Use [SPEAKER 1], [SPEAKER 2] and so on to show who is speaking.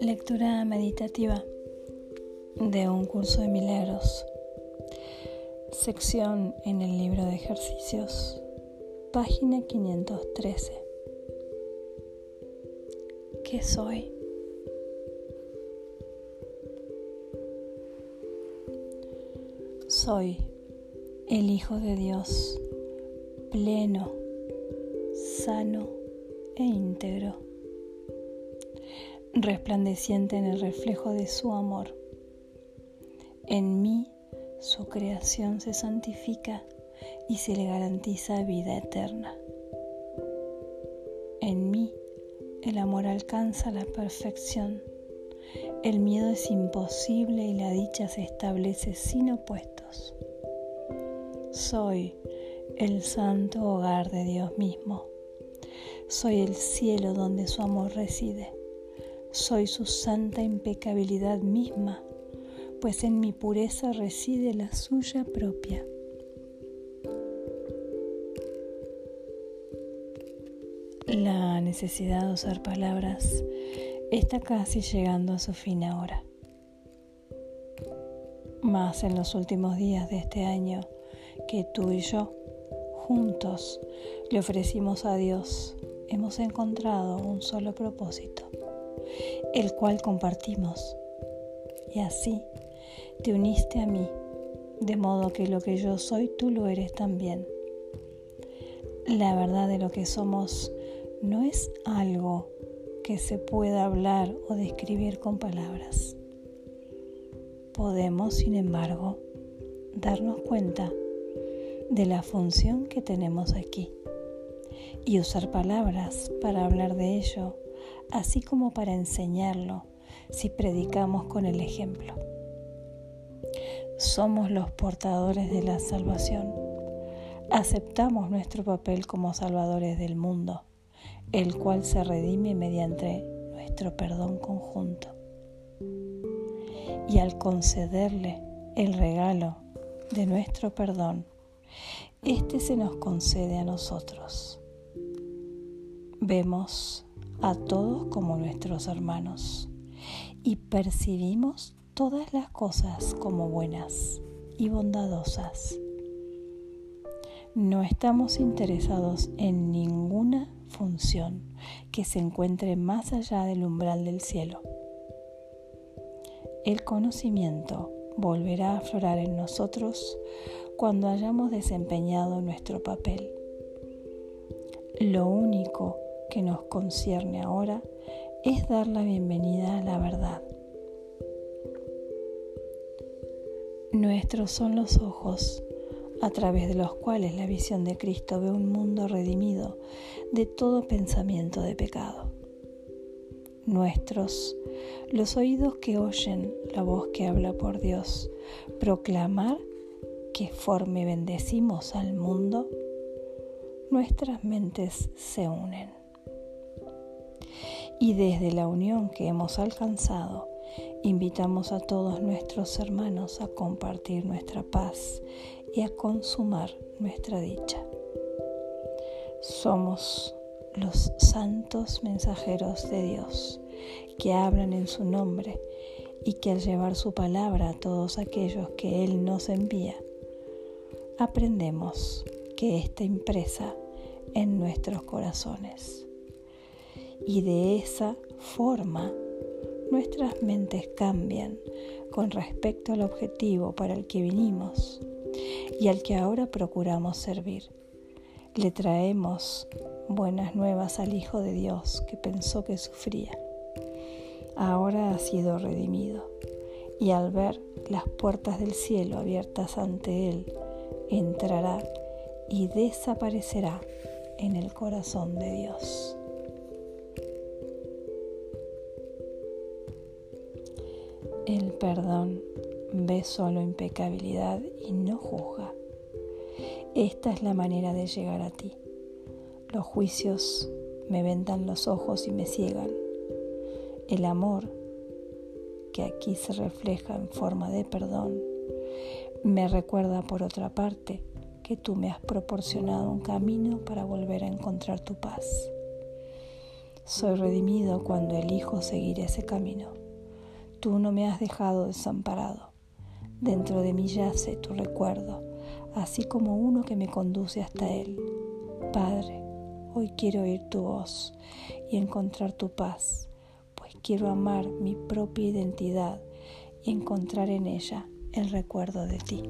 [SPEAKER 1] Lectura meditativa de un curso de milagros. Sección en el libro de ejercicios, página 513. ¿Qué soy? Soy el Hijo de Dios, pleno, sano e íntegro resplandeciente en el reflejo de su amor. En mí su creación se santifica y se le garantiza vida eterna. En mí el amor alcanza la perfección. El miedo es imposible y la dicha se establece sin opuestos. Soy el santo hogar de Dios mismo. Soy el cielo donde su amor reside. Soy su santa impecabilidad misma, pues en mi pureza reside la suya propia. La necesidad de usar palabras está casi llegando a su fin ahora. Más en los últimos días de este año que tú y yo, juntos, le ofrecimos a Dios, hemos encontrado un solo propósito el cual compartimos. Y así te uniste a mí, de modo que lo que yo soy, tú lo eres también. La verdad de lo que somos no es algo que se pueda hablar o describir con palabras. Podemos, sin embargo, darnos cuenta de la función que tenemos aquí y usar palabras para hablar de ello así como para enseñarlo si predicamos con el ejemplo. Somos los portadores de la salvación. Aceptamos nuestro papel como salvadores del mundo, el cual se redime mediante nuestro perdón conjunto. Y al concederle el regalo de nuestro perdón, este se nos concede a nosotros. Vemos a todos como nuestros hermanos y percibimos todas las cosas como buenas y bondadosas. No estamos interesados en ninguna función que se encuentre más allá del umbral del cielo. El conocimiento volverá a aflorar en nosotros cuando hayamos desempeñado nuestro papel. Lo único que nos concierne ahora es dar la bienvenida a la verdad. Nuestros son los ojos a través de los cuales la visión de Cristo ve un mundo redimido de todo pensamiento de pecado. Nuestros, los oídos que oyen la voz que habla por Dios, proclamar que forme bendecimos al mundo, nuestras mentes se unen y desde la unión que hemos alcanzado, invitamos a todos nuestros hermanos a compartir nuestra paz y a consumar nuestra dicha. Somos los santos mensajeros de Dios que hablan en su nombre y que al llevar su palabra a todos aquellos que Él nos envía, aprendemos que está impresa en nuestros corazones y de esa forma nuestras mentes cambian con respecto al objetivo para el que vinimos y al que ahora procuramos servir. Le traemos buenas nuevas al Hijo de Dios que pensó que sufría. Ahora ha sido redimido y al ver las puertas del cielo abiertas ante Él, entrará y desaparecerá en el corazón de Dios. El perdón ve solo impecabilidad y no juzga. Esta es la manera de llegar a ti. Los juicios me vendan los ojos y me ciegan. El amor, que aquí se refleja en forma de perdón, me recuerda por otra parte que tú me has proporcionado un camino para volver a encontrar tu paz. Soy redimido cuando elijo seguir ese camino. Tú no me has dejado desamparado. Dentro de mí yace tu recuerdo, así como uno que me conduce hasta él. Padre, hoy quiero oír tu voz y encontrar tu paz, pues quiero amar mi propia identidad y encontrar en ella el recuerdo de ti.